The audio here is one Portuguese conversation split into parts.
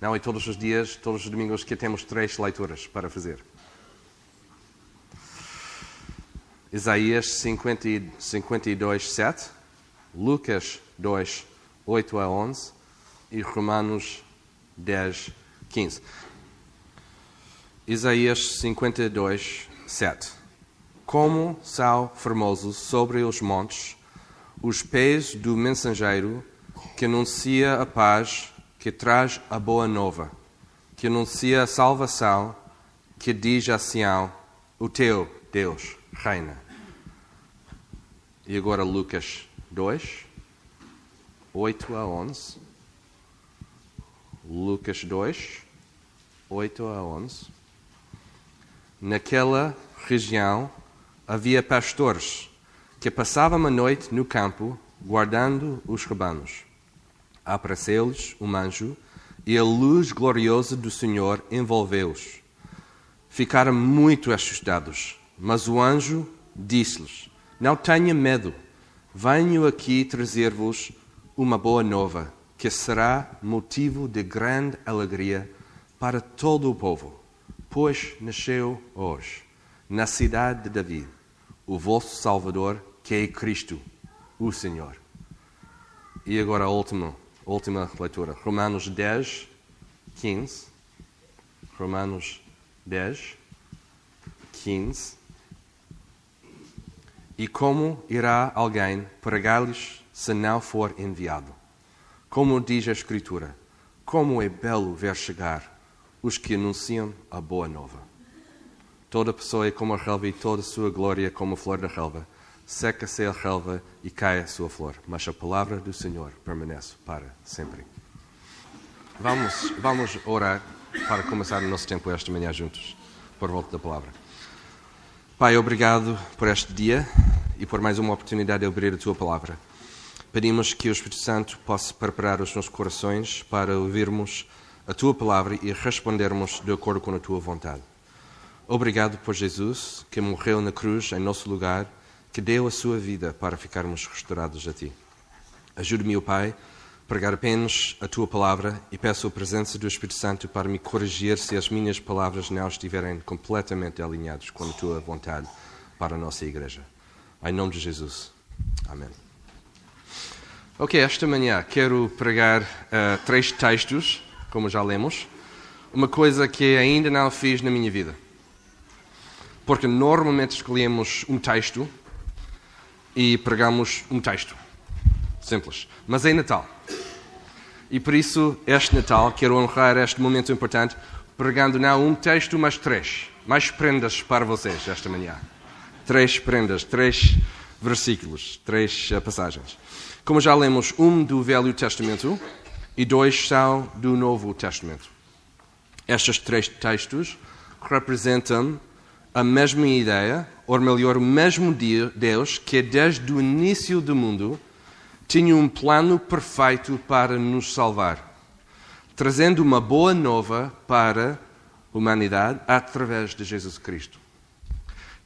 Não, e todos os dias, todos os domingos que temos três leituras para fazer. Isaías 50, 52, 7, Lucas 2, 8 a 11 e Romanos 10, 15. Isaías 52, 7. Como são formosos sobre os montes os pés do mensageiro que anuncia a paz, que traz a boa nova, que anuncia a salvação, que diz a Sião: O teu Deus reina. E agora Lucas 2, 8 a 11. Lucas 2, 8 a 11. Naquela região havia pastores que passavam a noite no campo guardando os rebanos. Apareceu-lhes um anjo e a luz gloriosa do Senhor envolveu-os. Ficaram muito assustados, mas o anjo disse-lhes: Não tenha medo, venho aqui trazer-vos uma boa nova, que será motivo de grande alegria para todo o povo, pois nasceu hoje, na cidade de Davi, o vosso Salvador, que é Cristo, o Senhor. E agora a última, leitura, Romanos 10, 15. Romanos 10, 15. E como irá alguém pregar-lhes se não for enviado? Como diz a Escritura, como é belo ver chegar os que anunciam a boa nova. Toda pessoa é como a relva e toda a sua glória como a flor da relva. Seca-se a relva e cai a sua flor, mas a palavra do Senhor permanece para sempre. Vamos, vamos orar para começar o nosso tempo esta manhã juntos, por volta da palavra. Pai, obrigado por este dia e por mais uma oportunidade de abrir a tua palavra. Pedimos que o Espírito Santo possa preparar os nossos corações para ouvirmos a tua palavra e respondermos de acordo com a tua vontade. Obrigado por Jesus, que morreu na cruz em nosso lugar, que deu a sua vida para ficarmos restaurados a ti. Ajude-me, Pai, a pregar apenas a tua palavra e peço a presença do Espírito Santo para me corrigir se as minhas palavras não estiverem completamente alinhadas com a tua vontade para a nossa igreja. Em nome de Jesus. Amém. Ok, esta manhã quero pregar uh, três textos, como já lemos, uma coisa que ainda não fiz na minha vida. Porque normalmente escolhemos um texto e pregamos um texto. Simples. Mas é Natal. E por isso, este Natal, quero honrar este momento importante, pregando não um texto, mas três. Mais prendas para vocês esta manhã. Três prendas, três versículos, três uh, passagens. Como já lemos, um do Velho Testamento e dois são do Novo Testamento. Estes três textos representam a mesma ideia, ou melhor, o mesmo Deus que desde o início do mundo tinha um plano perfeito para nos salvar, trazendo uma boa nova para a humanidade através de Jesus Cristo.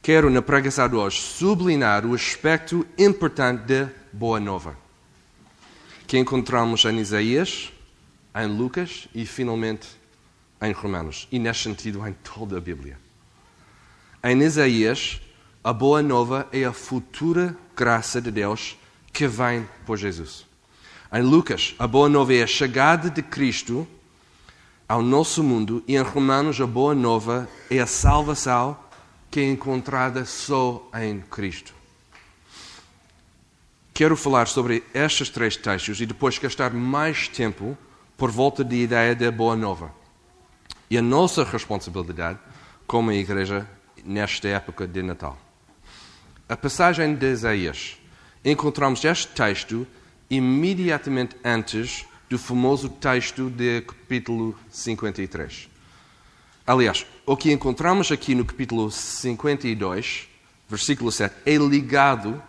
Quero, na pregação de hoje, sublinhar o aspecto importante da boa nova, que encontramos em Isaías, em Lucas e, finalmente, em Romanos. E, neste sentido, em toda a Bíblia. Em Isaías, a boa nova é a futura graça de Deus que vem por Jesus. Em Lucas, a boa nova é a chegada de Cristo ao nosso mundo, e em Romanos, a boa nova é a salvação que é encontrada só em Cristo. Quero falar sobre estes três textos e depois gastar mais tempo por volta da ideia da boa nova. E a nossa responsabilidade como igreja nesta época de Natal. A passagem de Isaías. Encontramos este texto imediatamente antes do famoso texto de capítulo 53. Aliás, o que encontramos aqui no capítulo 52, versículo 7, é ligado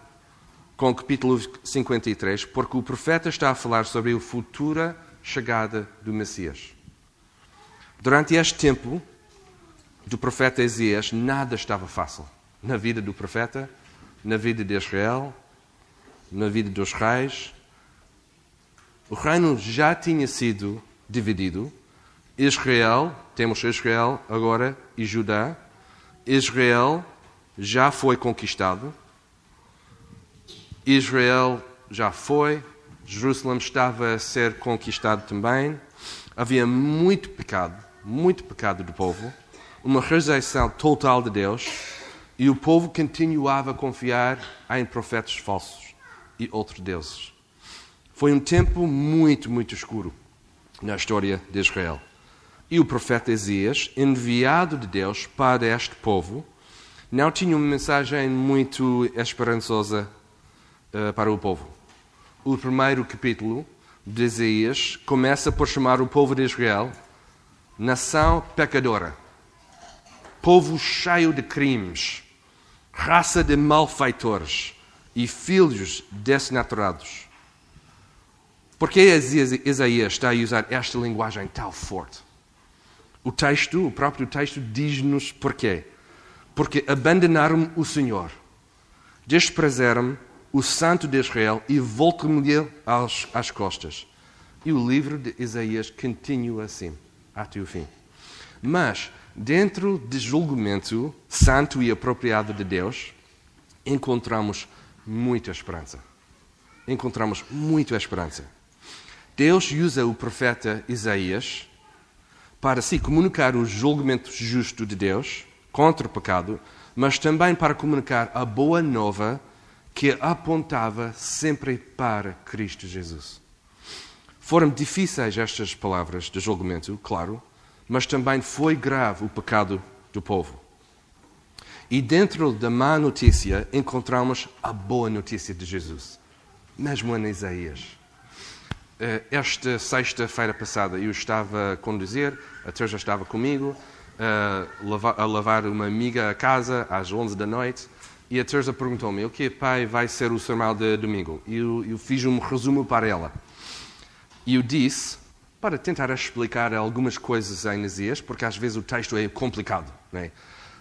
com o capítulo 53, porque o profeta está a falar sobre a futura chegada do Messias. Durante este tempo do profeta Isaías, nada estava fácil na vida do profeta, na vida de Israel, na vida dos reis. O reino já tinha sido dividido, Israel, temos Israel agora e Judá. Israel já foi conquistado. Israel já foi. Jerusalém estava a ser conquistado também. Havia muito pecado, muito pecado do povo, uma rejeição total de Deus, e o povo continuava a confiar em profetas falsos e outros deuses. Foi um tempo muito, muito escuro na história de Israel. E o profeta Esias, enviado de Deus para este povo, não tinha uma mensagem muito esperançosa uh, para o povo. O primeiro capítulo de Isaías começa por chamar o povo de Israel nação pecadora, povo cheio de crimes, raça de malfeitores e filhos desnaturados. Por que Isaías está a usar esta linguagem tão forte? O texto, o próprio texto, diz-nos porquê. Porque abandonaram o Senhor, desprezaram o Santo de Israel e voltam-lhe às costas. E o livro de Isaías continua assim, até o fim. Mas, dentro do julgamento santo e apropriado de Deus, encontramos muita esperança. Encontramos muita esperança. Deus usa o profeta Isaías para se comunicar o julgamento justo de Deus contra o pecado, mas também para comunicar a boa nova que apontava sempre para Cristo Jesus. Foram difíceis estas palavras de julgamento, claro, mas também foi grave o pecado do povo. E dentro da má notícia encontramos a boa notícia de Jesus, mesmo em Isaías. Eh, esta sexta-feira passada eu estava a conduzir, a Teresa estava comigo, eh, a lavar uma amiga a casa às 11 da noite e a Teresa perguntou-me: O que, pai, vai ser o sermão de domingo? Eu, eu, fiz um resumo para ela. E eu disse, para tentar explicar algumas coisas em Nesias, porque às vezes o texto é complicado. É?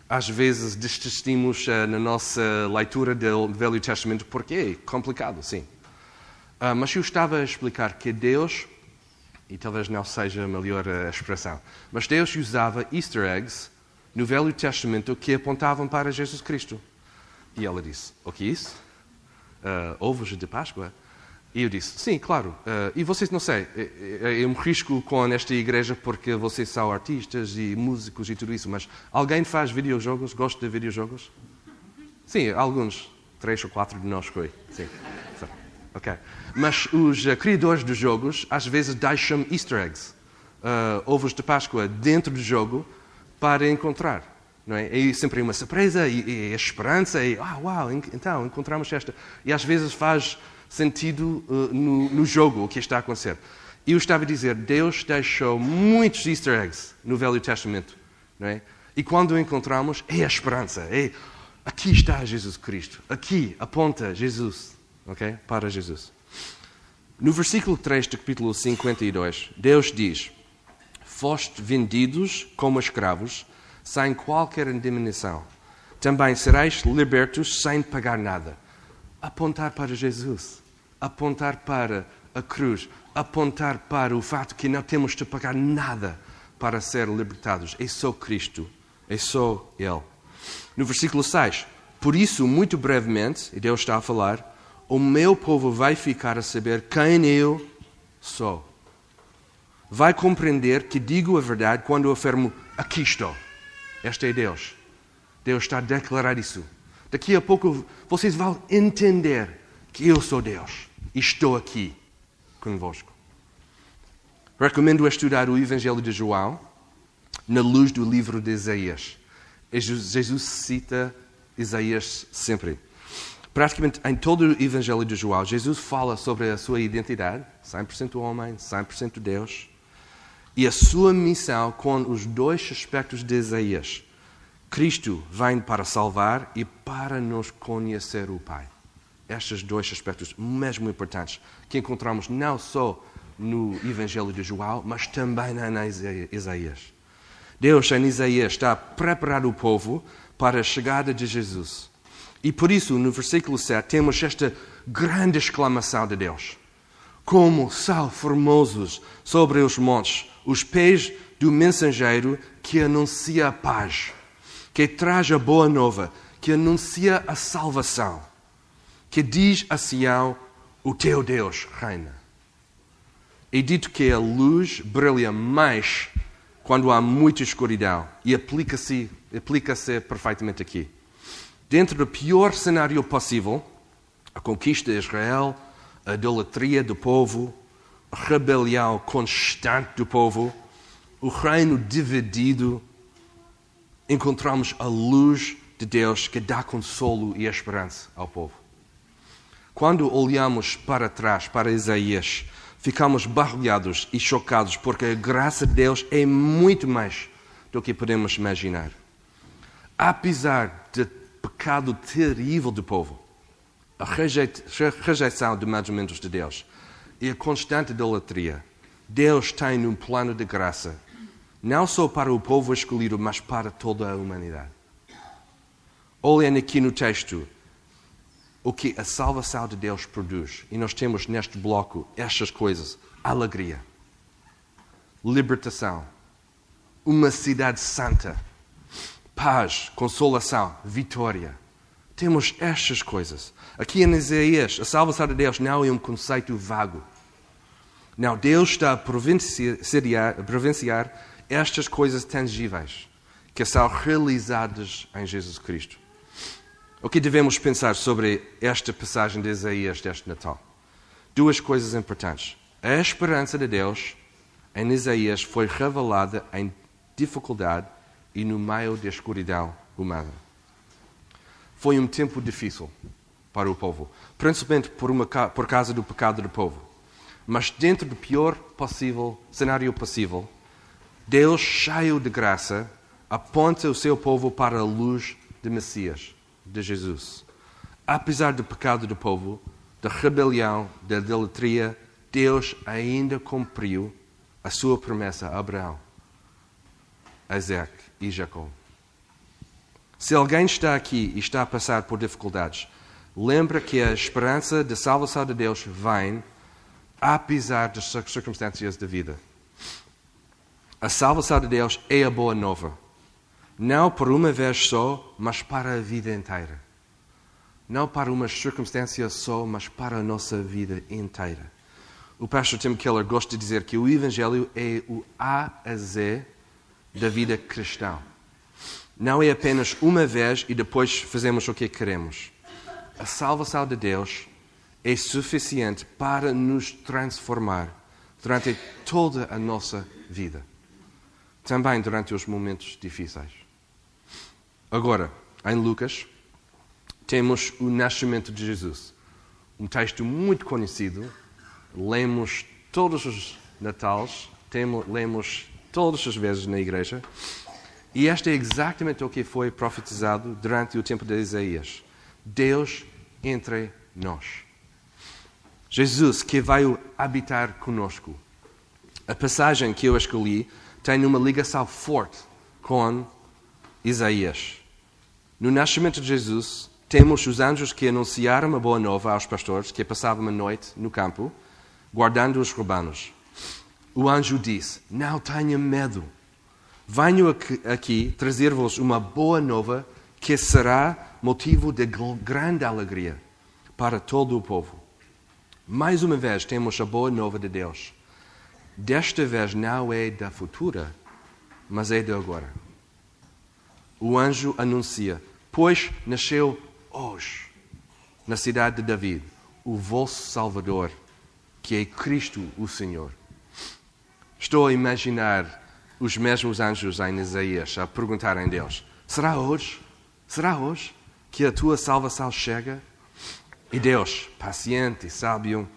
Às vezes desistimos uh, na nossa leitura do Velho Testamento porque é complicado, sim. Uh, mas eu estava a explicar que Deus, e talvez não seja a melhor uh, expressão, mas Deus usava easter eggs no Velho Testamento que apontavam para Jesus Cristo. E ela disse: O que é isso? Uh, ovos de Páscoa? E eu disse: Sim, claro. Uh, e vocês, não sei, eu me risco com esta igreja porque vocês são artistas e músicos e tudo isso, mas alguém faz videojogos? Gosta de videojogos? Sim, alguns. Três ou quatro de nós foi. Sim. Ok. Mas os uh, criadores dos jogos às vezes deixam easter eggs, uh, ovos de Páscoa, dentro do jogo para encontrar. Não é? E sempre uma surpresa e, e esperança e ah, uau, então encontramos esta. E às vezes faz sentido uh, no, no, jogo o que está a acontecer. E eu estava a dizer, Deus deixou muitos easter eggs no Velho Testamento. Não é? E quando o encontramos, é a esperança. É, aqui está Jesus Cristo. Aqui aponta Jesus. Okay? Para Jesus. No versículo 3 do capítulo 52, Deus diz: Foste vendidos como escravos sem qualquer indemnização. Também sereis libertos sem pagar nada. Apontar para Jesus, apontar para a cruz, apontar para o fato que não temos de pagar nada para ser libertados. É só Cristo, é só Ele. No versículo 6, por isso, muito brevemente, e Deus está a falar, o meu povo vai ficar a saber quem eu sou. Vai compreender que digo a verdade quando afirmo: aqui estou. Este é Deus. Deus está a declarar isso. Daqui a pouco vocês vão entender que eu sou Deus e estou aqui convosco. Recomendo estudar o Evangelho de João na luz do livro de Isaías. Jesus cita Isaías sempre. Praticamente em todo o Evangelho de João, Jesus fala sobre a sua identidade, 100% homem, 100% Deus e a sua missão com os dois aspectos de Isaías. Cristo vem para salvar e para nos conhecer o Pai. Estes dois aspectos mesmo importantes que encontramos não só no Evangelho de João, mas também na Isaías. Deus, em Isaías, está a preparar o povo para a chegada de Jesus. E por isso, no versículo 7, temos esta grande exclamação de Deus: Como são formosos sobre os montes os pés do mensageiro que anuncia a paz, que traz a boa nova, que anuncia a salvação, que diz a Sião: O teu Deus reina. É dito que a luz brilha mais quando há muita escuridão e aplica-se aplica perfeitamente aqui. Dentro do pior cenário possível, a conquista de Israel, a idolatria do povo, a rebelião constante do povo, o reino dividido, encontramos a luz de Deus que dá consolo e esperança ao povo. Quando olhamos para trás, para Isaías, ficamos barulhados e chocados porque a graça de Deus é muito mais do que podemos imaginar. Apesar do pecado terrível do povo, a rejeição dos mandamentos de Deus e a constante idolatria, Deus tem um plano de graça, não só para o povo escolhido, mas para toda a humanidade. Olhem aqui no texto o que a salvação de Deus produz. E nós temos neste bloco estas coisas: alegria, libertação, uma cidade santa, paz, consolação, vitória. Temos estas coisas. Aqui em Isaías, a salvação de Deus não é um conceito vago. Não, Deus está a provinciar estas coisas tangíveis que são realizadas em Jesus Cristo. O que devemos pensar sobre esta passagem de Isaías deste Natal? Duas coisas importantes. A esperança de Deus em Isaías foi revelada em dificuldade e no meio da escuridão humana. Foi um tempo difícil para o povo, principalmente por, uma, por causa do pecado do povo. Mas dentro do pior possível cenário possível, Deus, cheio de graça, aponta o seu povo para a luz de Messias de Jesus. Apesar do pecado do povo, da rebelião, da idolatria, Deus ainda cumpriu a sua promessa a Abraão, a Isaac e Jacó. Se alguém está aqui e está a passar por dificuldades, lembra que a esperança da salvação de Deus vem apesar das circunstâncias da vida. A salvação de Deus é a boa nova não por uma vez só, mas para a vida inteira. Não para uma circunstância só, mas para a nossa vida inteira. O pastor Tim Keller gosta de dizer que o Evangelho é o A a Z da vida cristã. Não é apenas uma vez e depois fazemos o que queremos. A salvação de Deus é suficiente para nos transformar durante toda a nossa vida. Também durante os momentos difíceis. Agora, em Lucas, temos o nascimento de Jesus. Um texto muito conhecido. Lemos todos os Natais, lemos todas as vezes na igreja. E este é exatamente o que foi profetizado durante o tempo de Isaías. Deus entre nós. Jesus que veio habitar conosco. A passagem que eu escolhi tem uma ligação forte com Isaías. No nascimento de Jesus, temos os anjos que anunciaram a boa nova aos pastores que passavam a noite no campo, guardando os rebanos. O anjo disse: Não tenha medo. Venho aqui trazer-vos uma boa nova que será motivo de grande alegria para todo o povo. Mais uma vez temos a boa nova de Deus. Desta vez não é da futura, mas é de agora. O anjo anuncia: Pois nasceu hoje, na cidade de David, o vosso Salvador, que é Cristo o Senhor. Estou a imaginar os mesmos anjos em Isaías a perguntarem a Deus: Será hoje? Será hoje que a tua salvação chega? E Deus, paciente e sábio,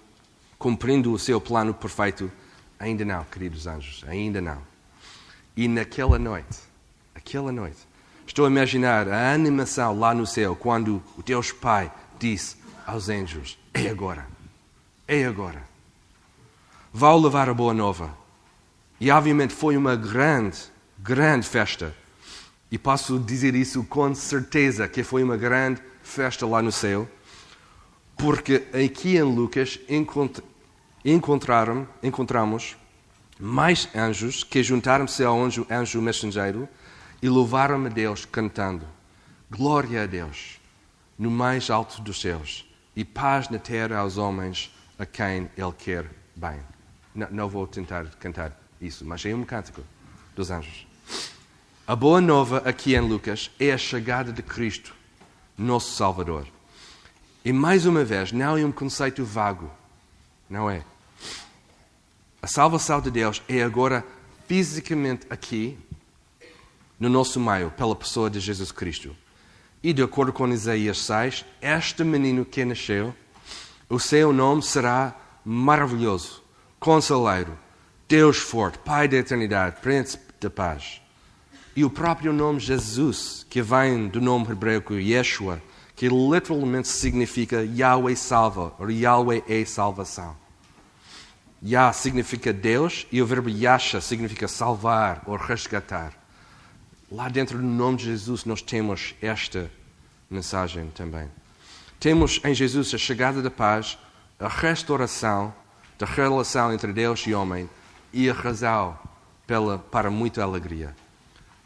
cumprindo o seu plano perfeito, ainda não, queridos anjos, ainda não. E naquela noite, aquela noite, Estou a imaginar a animação lá no céu quando o Deus Pai disse aos anjos: É agora, é agora. Vão levar a boa nova. E obviamente foi uma grande, grande festa. E posso dizer isso com certeza que foi uma grande festa lá no céu, porque aqui em Lucas encontraram, encontramos mais anjos que juntaram-se ao anjo, anjo mensageiro e louvaram a Deus cantando: Glória a Deus no mais alto dos céus e paz na terra aos homens a quem Ele quer bem. Não, não vou tentar cantar isso, mas é um cântico dos anjos. A boa nova aqui em Lucas é a chegada de Cristo, nosso Salvador. E mais uma vez, não é um conceito vago, não é? A salvação de Deus é agora fisicamente aqui, no nosso meio, pela pessoa de Jesus Cristo. E de acordo com Isaías 6, este menino que nasceu, o seu nome será maravilhoso, conselheiro, Deus forte, Pai da eternidade, Príncipe da paz. E o próprio nome Jesus, que vem do nome hebraico Yeshua, que literalmente significa Yahweh salva, ou Yahweh é salvação. Yah significa Deus e o verbo Yasha significa salvar ou resgatar. Lá dentro do nome de Jesus nós temos esta mensagem também. Temos em Jesus a chegada da paz, a restauração da relação entre Deus e homem e a razão pela, para muita alegria.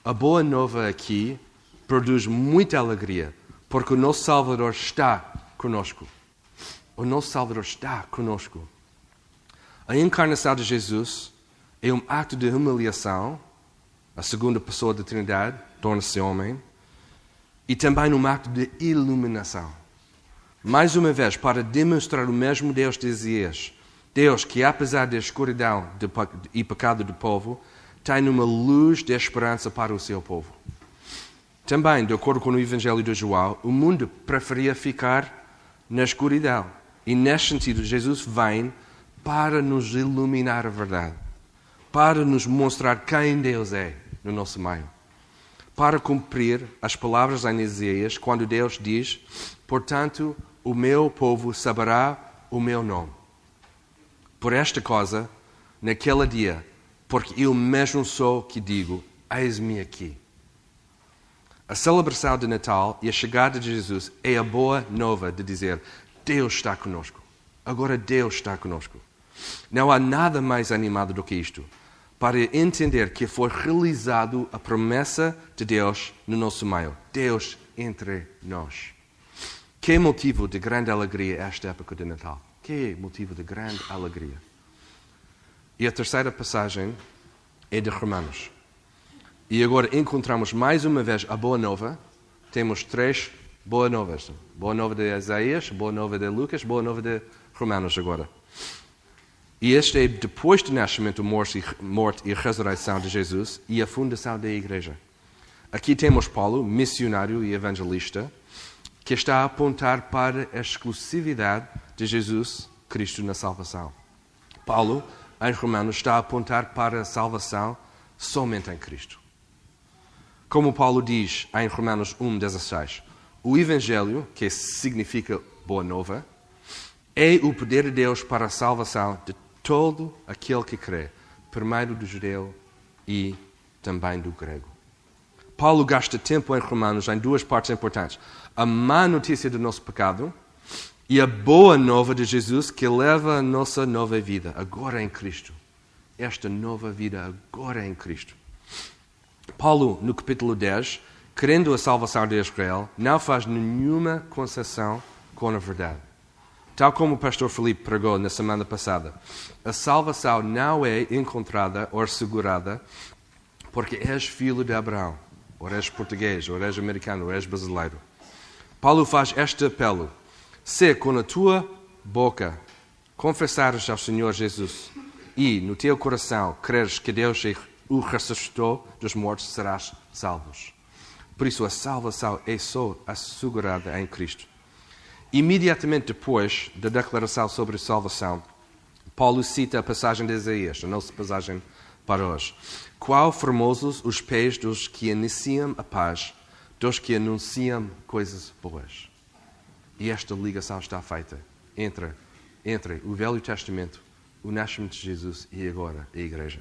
A boa nova aqui produz muita alegria, porque o nosso Salvador está conosco. O nosso Salvador está conosco. A encarnação de Jesus é um ato de humilhação, a segunda pessoa da Trindade torna-se homem, e também um ato de iluminação. Mais uma vez, para demonstrar o mesmo Deus de Isaías, Deus que, apesar da escuridão e pecado do povo, tem uma luz de esperança para o seu povo. Também, de acordo com o Evangelho de João, o mundo preferia ficar na escuridão. E, neste sentido, Jesus vem para nos iluminar a verdade, para nos mostrar quem Deus é no nosso meio, para cumprir as palavras em Isaías, quando Deus diz: Portanto, o meu povo saberá o meu nome. Por esta causa, naquele dia, porque eu mesmo sou que digo: Eis-me aqui. A celebração de Natal e a chegada de Jesus é a boa nova de dizer: Deus está conosco. Agora Deus está conosco. Não há nada mais animado do que isto para entender que foi realizado a promessa de Deus no nosso meio. Deus entre nós. Que é motivo de grande alegria esta época de Natal? Que é motivo de grande alegria? E a terceira passagem é de Romanos. E agora encontramos mais uma vez a boa nova. Temos três boas novas: boa nova de Isaías, boa nova de Lucas, boa nova de Romanos agora. E este é depois do nascimento, morte e ressurreição de Jesus e a fundação da igreja. Aqui temos Paulo, missionário e evangelista, que está a apontar para a exclusividade de Jesus Cristo na salvação. Paulo, em Romanos, está a apontar para a salvação somente em Cristo. Como Paulo diz em Romanos 1,16, o Evangelho, que significa boa nova, é o poder de Deus para a salvação de todo aquele que crê, primeiro do judeu e também do grego. Paulo gasta tempo em Romanos em duas partes importantes: a má notícia do nosso pecado e a boa nova de Jesus que leva a nossa nova vida, agora em Cristo. Esta nova vida agora em Cristo. Paulo, no capítulo 10, querendo a salvação de Israel, não faz nenhuma concessão com a verdade. Tal como o pastor Felipe pregou na semana passada, a salvação não é encontrada ou assegurada porque és filho de Abraão, ou és português, ou és americano, ou és brasileiro. Paulo faz este apelo: se com a tua boca confessares ao Senhor Jesus e no teu coração creres que Deus o ressuscitou dos mortos, serás salvos. Por isso, a salvação é só assegurada em Cristo. Imediatamente depois da declaração sobre salvação, Paulo cita a passagem de Isaías, a nossa passagem para hoje. Qual formosos os pés dos que anunciam a paz, dos que anunciam coisas boas. E esta ligação está feita entre, entre o Velho Testamento, o nascimento de Jesus e agora a Igreja.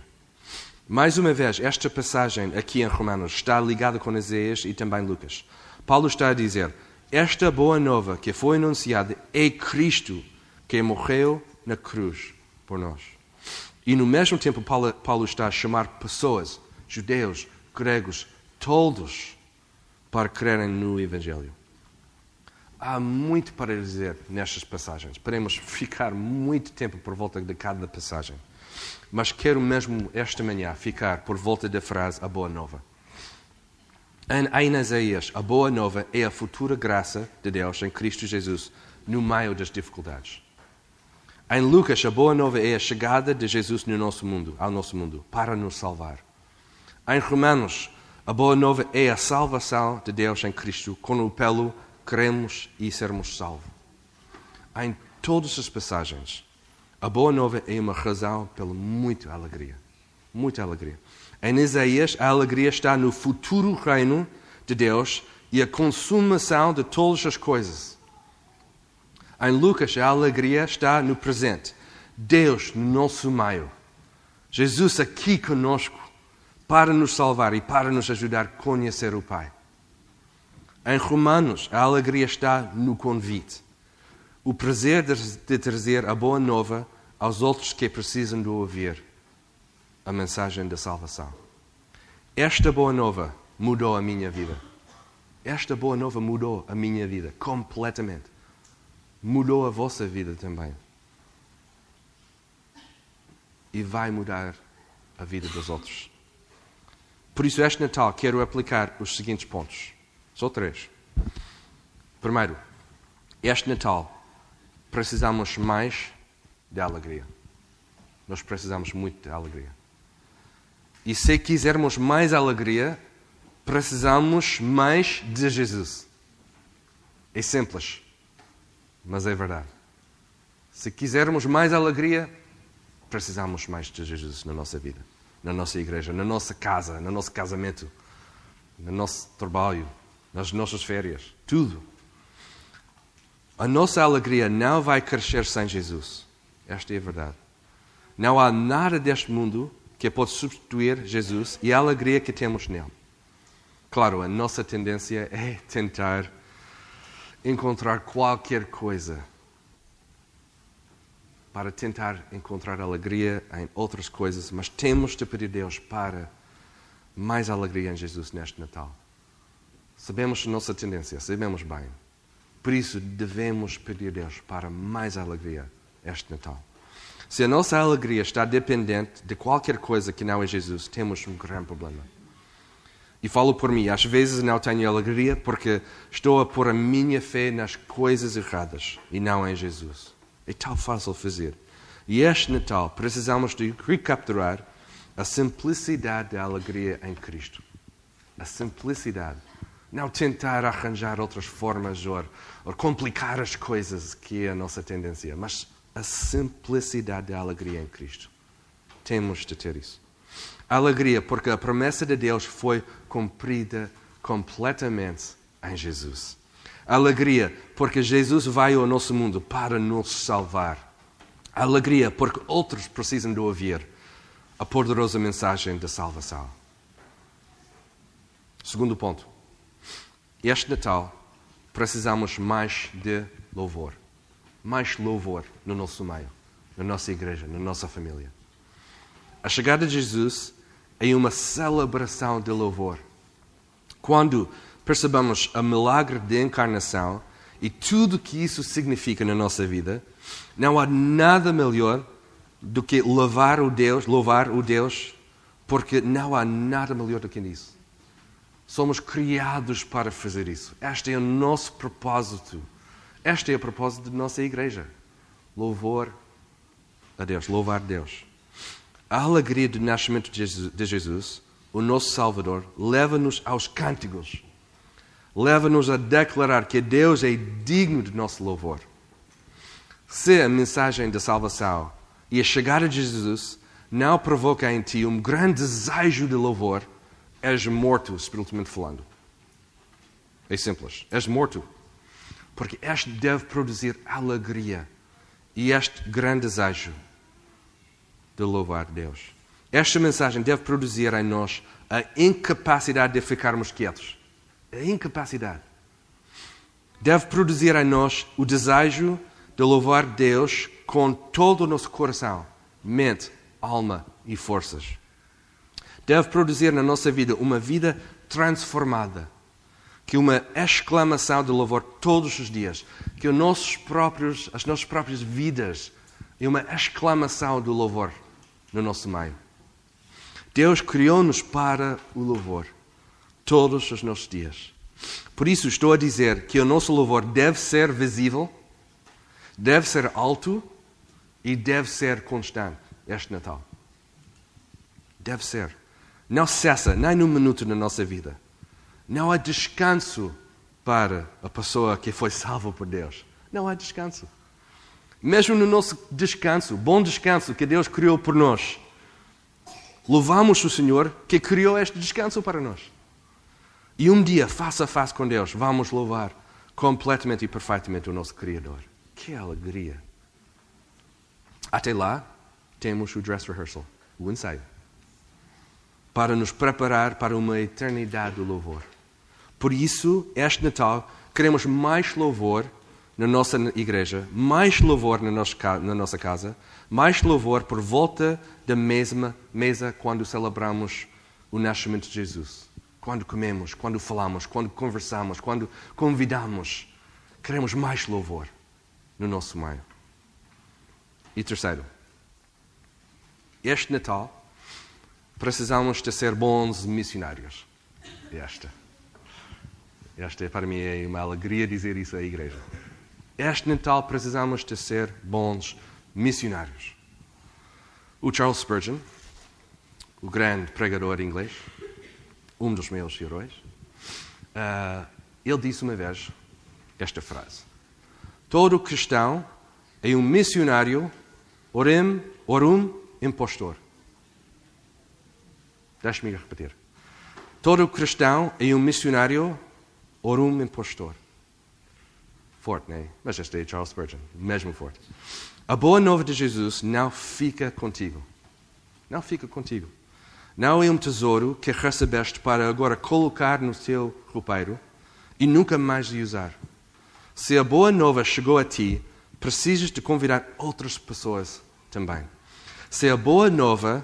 Mais uma vez, esta passagem aqui em Romanos está ligada com Isaías e também Lucas. Paulo está a dizer: esta boa nova que foi anunciada é Cristo que morreu na cruz por nós. E no mesmo tempo, Paulo, Paulo está a chamar pessoas, judeus, gregos, todos, para crerem no Evangelho. Há muito para dizer nestas passagens. Podemos ficar muito tempo por volta de cada passagem. Mas quero mesmo esta manhã ficar por volta da frase a boa nova. Em Isaías, a boa nova é a futura graça de Deus em Cristo Jesus no meio das dificuldades. Em Lucas, a boa nova é a chegada de Jesus no nosso mundo, ao nosso mundo, para nos salvar. Em Romanos, a boa nova é a salvação de Deus em Cristo, com o pelo cremos e sermos salvos. Em todas as passagens, a boa nova é uma razão pela muita alegria. Muita alegria. Em Isaías, a alegria está no futuro reino de Deus e a consumação de todas as coisas. Em Lucas, a alegria está no presente. Deus no nosso meio. Jesus aqui conosco para nos salvar e para nos ajudar a conhecer o Pai. Em Romanos, a alegria está no convite. O prazer de trazer a boa nova aos outros que precisam de ouvir a mensagem da salvação. Esta boa nova mudou a minha vida. Esta boa nova mudou a minha vida completamente. Mudou a vossa vida também. E vai mudar a vida dos outros. Por isso, este Natal, quero aplicar os seguintes pontos. Só três. Primeiro, este Natal precisamos mais de alegria. Nós precisamos muito de alegria. E se quisermos mais alegria, precisamos mais de Jesus. É simples, mas é verdade. Se quisermos mais alegria, precisamos mais de Jesus na nossa vida, na nossa igreja, na nossa casa, no nosso casamento, no nosso trabalho, nas nossas férias, tudo. A nossa alegria não vai crescer sem Jesus. Esta é a verdade. Não há nada deste mundo que pode substituir Jesus e a alegria que temos nele. Claro, a nossa tendência é tentar encontrar qualquer coisa para tentar encontrar alegria em outras coisas, mas temos de pedir a Deus para mais alegria em Jesus neste Natal. Sabemos a nossa tendência, sabemos bem. Por isso, devemos pedir a Deus para mais alegria este Natal. Se a nossa alegria está dependente de qualquer coisa que não é Jesus, temos um grande problema. E falo por mim, às vezes não tenho alegria porque estou a pôr a minha fé nas coisas erradas e não em Jesus. É tão fácil fazer. E este Natal precisamos de recapturar a simplicidade da alegria em Cristo. A simplicidade. Não tentar arranjar outras formas ou, ou complicar as coisas, que é a nossa tendência, mas a simplicidade da alegria em Cristo. Temos de ter isso. Alegria, porque a promessa de Deus foi cumprida completamente em Jesus. Alegria, porque Jesus vai ao nosso mundo para nos salvar. Alegria, porque outros precisam de ouvir a poderosa mensagem da salvação. Segundo ponto. Este Natal precisamos mais de louvor mais louvor no nosso meio, na nossa igreja, na nossa família. A chegada de Jesus é uma celebração de louvor. Quando percebemos o milagre de encarnação e tudo que isso significa na nossa vida, não há nada melhor do que louvar o Deus, louvar o Deus, porque não há nada melhor do que isso. Somos criados para fazer isso. Este é o nosso propósito este é o propósito da nossa igreja. Louvor a Deus, louvar Deus. A alegria do nascimento de Jesus, o nosso Salvador, leva-nos aos cânticos. Leva-nos a declarar que Deus é digno de nosso louvor. Se a mensagem da salvação e a chegada de Jesus não provoca em ti um grande desejo de louvor, és morto espiritualmente falando. É simples. És morto. Porque este deve produzir alegria e este grande desejo de louvar Deus. Esta mensagem deve produzir em nós a incapacidade de ficarmos quietos. A incapacidade. Deve produzir em nós o desejo de louvar Deus com todo o nosso coração, mente, alma e forças. Deve produzir na nossa vida uma vida transformada, que uma exclamação de louvor todos os dias, que os nossos próprios, as nossas próprias vidas é uma exclamação de louvor no nosso meio. Deus criou-nos para o louvor todos os nossos dias. Por isso estou a dizer que o nosso louvor deve ser visível, deve ser alto e deve ser constante este Natal. Deve ser. Não cessa nem um minuto na nossa vida. Não há descanso para a pessoa que foi salva por Deus. Não há descanso. Mesmo no nosso descanso, bom descanso que Deus criou por nós, louvamos o Senhor que criou este descanso para nós. E um dia, face a face com Deus, vamos louvar completamente e perfeitamente o nosso Criador. Que alegria! Até lá, temos o dress rehearsal, o ensaio, para nos preparar para uma eternidade do louvor. Por isso, este Natal, queremos mais louvor na nossa igreja, mais louvor na, nossa casa, mais louvor por volta da mesma mesa quando celebramos o nascimento de Jesus quando comemos, quando falamos, quando conversamos, quando convidamos. Queremos mais louvor no nosso meio. E terceiro, este Natal precisamos de ser bons missionários. Esta. Esta para mim é uma alegria dizer isso à igreja. Este Natal precisamos de ser bons missionários. O Charles Spurgeon, o grande pregador inglês, um dos meus heróis, uh, ele disse uma vez esta frase: Todo cristão é um missionário, orem, orum, impostor. Deixe-me repetir. Todo cristão é um missionário, orum, impostor. Forte, é? Mas este é Charles Spurgeon, mesmo forte. A boa nova de Jesus não fica contigo. Não fica contigo. Não é um tesouro que recebeste para agora colocar no teu roupeiro e nunca mais usar. Se a boa nova chegou a ti, precisas de convidar outras pessoas também. Se a boa nova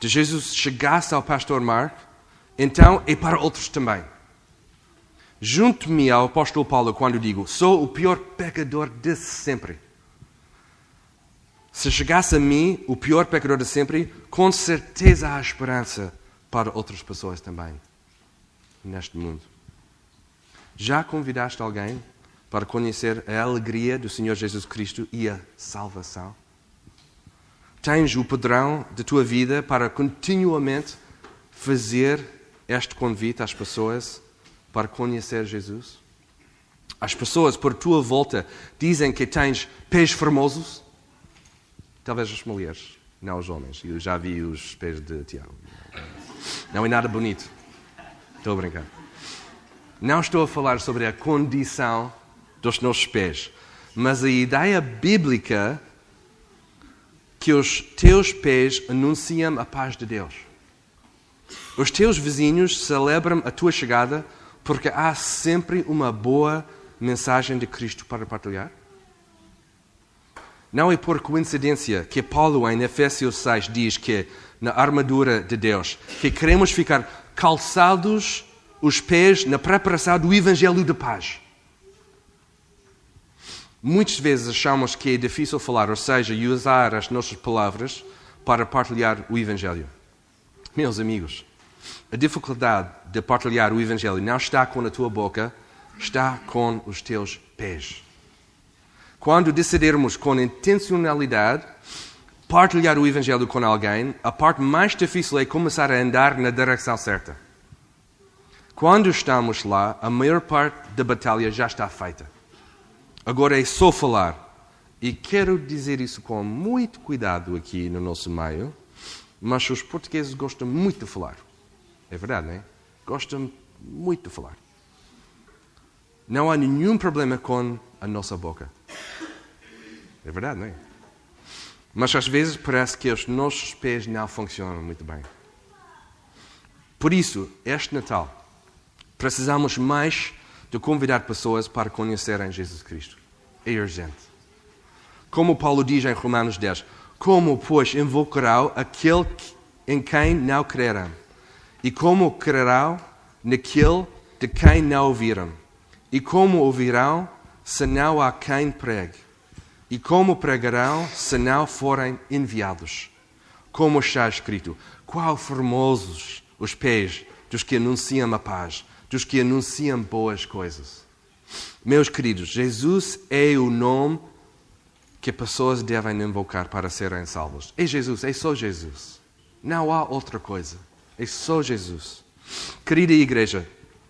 de Jesus chegasse ao pastor Mark, então é para outros também. Junto-me ao apóstolo Paulo quando digo: sou o pior pecador de sempre. Se chegasse a mim, o pior pecador de sempre, com certeza há esperança para outras pessoas também neste mundo. Já convidaste alguém para conhecer a alegria do Senhor Jesus Cristo e a salvação? Tens o padrão da tua vida para continuamente fazer este convite às pessoas para conhecer Jesus? As pessoas por tua volta dizem que tens pés formosos, Talvez as mulheres, não os homens. Eu já vi os pés de Tiago. Não é nada bonito. Estou a brincar. Não estou a falar sobre a condição dos nossos pés, mas a ideia bíblica que os teus pés anunciam a paz de Deus. Os teus vizinhos celebram a tua chegada porque há sempre uma boa mensagem de Cristo para partilhar. Não é por coincidência que Paulo, em Efésios 6, diz que, na armadura de Deus, que queremos ficar calçados os pés na preparação do Evangelho de paz. Muitas vezes achamos que é difícil falar, ou seja, usar as nossas palavras para partilhar o Evangelho. Meus amigos, a dificuldade de partilhar o Evangelho não está com a tua boca, está com os teus pés. Quando decidirmos com intencionalidade partilhar o Evangelho com alguém, a parte mais difícil é começar a andar na direção certa. Quando estamos lá, a maior parte da batalha já está feita. Agora é só falar. E quero dizer isso com muito cuidado aqui no nosso meio, mas os portugueses gostam muito de falar. É verdade, não é? Gostam muito de falar. Não há nenhum problema com a nossa boca. É verdade, não é? Mas às vezes parece que os nossos pés não funcionam muito bem. Por isso, este Natal, precisamos mais de convidar pessoas para conhecerem Jesus Cristo. É urgente. Como Paulo diz em Romanos 10, Como, pois, invocarão aquele em quem não crerão? E como crerão naquele de quem não ouviram? E como ouvirão se não há quem pregue? E como pregarão se não forem enviados? Como está escrito: Qual formosos os pés dos que anunciam a paz, dos que anunciam boas coisas. Meus queridos, Jesus é o nome que pessoas devem invocar para serem salvos. É Jesus, é só Jesus. Não há outra coisa. É só Jesus. Querida igreja,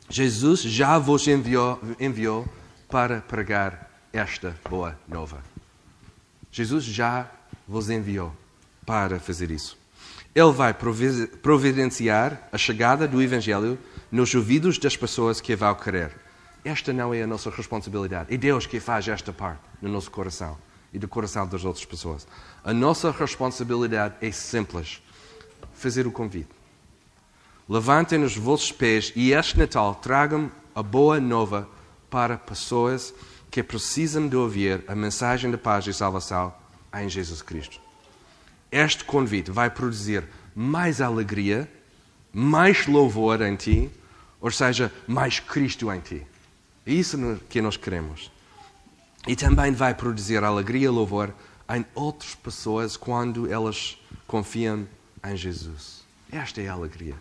Jesus já vos enviou, enviou para pregar esta boa nova. Jesus já vos enviou para fazer isso. Ele vai providenciar a chegada do Evangelho nos ouvidos das pessoas que vão querer. Esta não é a nossa responsabilidade. É Deus que faz esta parte no nosso coração e do coração das outras pessoas. A nossa responsabilidade é simples: fazer o convite. Levantem os vossos pés e este Natal tragam a boa nova para pessoas que precisam de ouvir a mensagem de paz e salvação em Jesus Cristo. Este convite vai produzir mais alegria, mais louvor em ti ou seja, mais Cristo em ti. É isso que nós queremos. E também vai produzir alegria e louvor em outras pessoas quando elas confiam em Jesus. Esta é a alegria.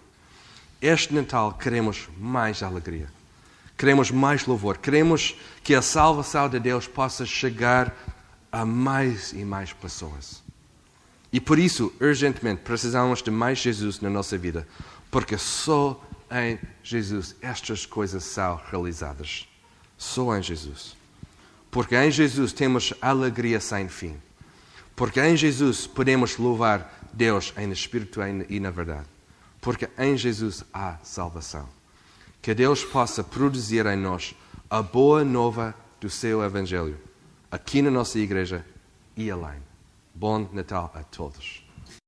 Este Natal queremos mais alegria. Queremos mais louvor. Queremos que a salvação de Deus possa chegar a mais e mais pessoas. E por isso, urgentemente, precisamos de mais Jesus na nossa vida. Porque só em Jesus estas coisas são realizadas. Só em Jesus. Porque em Jesus temos alegria sem fim. Porque em Jesus podemos louvar Deus em espírito e na verdade. Porque em Jesus há salvação. Que Deus possa produzir em nós a boa nova do seu Evangelho, aqui na nossa igreja e além. Bom Natal a todos.